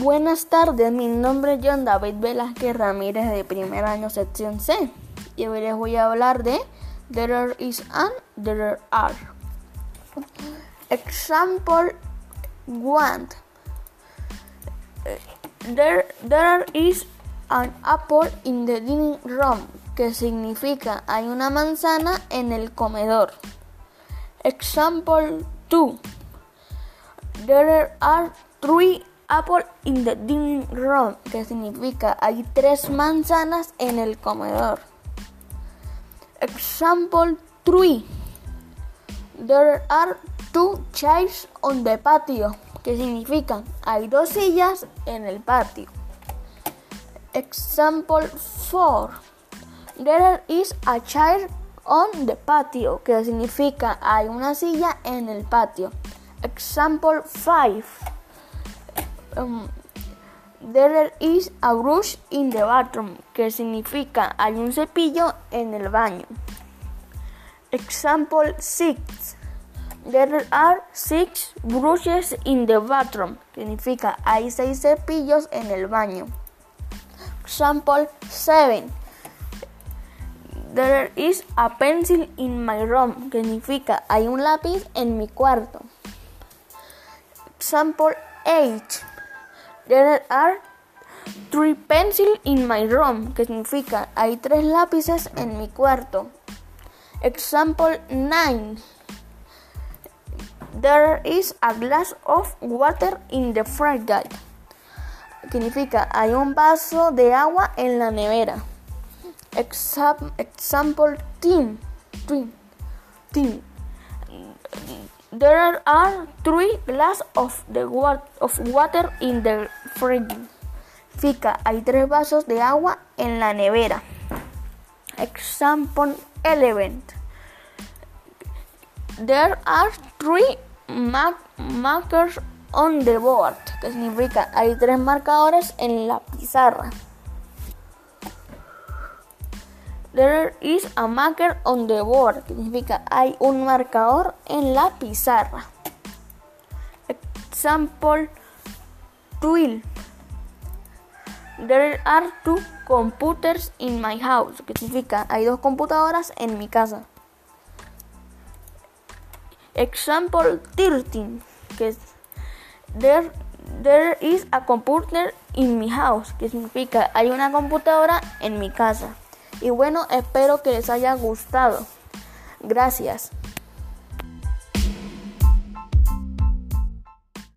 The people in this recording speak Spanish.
Buenas tardes, mi nombre es John David Velázquez Ramírez de primer año sección C y hoy les voy a hablar de There is an, there are. Example 1. There, there is an apple in the dining room, que significa hay una manzana en el comedor. Example 2. There are three apples in the dining room, que significa hay tres manzanas en el comedor. Example 3. There are two chairs on the patio, que significa hay dos sillas en el patio. Example 4. There is a chair on the patio, que significa hay una silla en el patio. Example 5. Um, there is a brush in the bathroom, que significa hay un cepillo en el baño. Example 6. There are six brushes in the bathroom, significa hay seis cepillos en el baño. Example 7. There is a pencil in my room, significa hay un lápiz en mi cuarto. Example 8. There are three pencils in my room, que significa hay tres lápices en mi cuarto. Example 9. There is a glass of water in the fridge. Significa hay un vaso de agua en la nevera. example 10. There are three glasses of, the of water in the fridge. Significa hay tres vasos de agua en la nevera. Example 11. There are three markers on the board, que significa hay tres marcadores en la pizarra. There is a marker on the board, que significa hay un marcador en la pizarra. Example 12. There are two computers in my house, que significa hay dos computadoras en mi casa. Example 13, que es there, there is a computer in my house, que significa hay una computadora en mi casa. Y bueno, espero que les haya gustado. Gracias.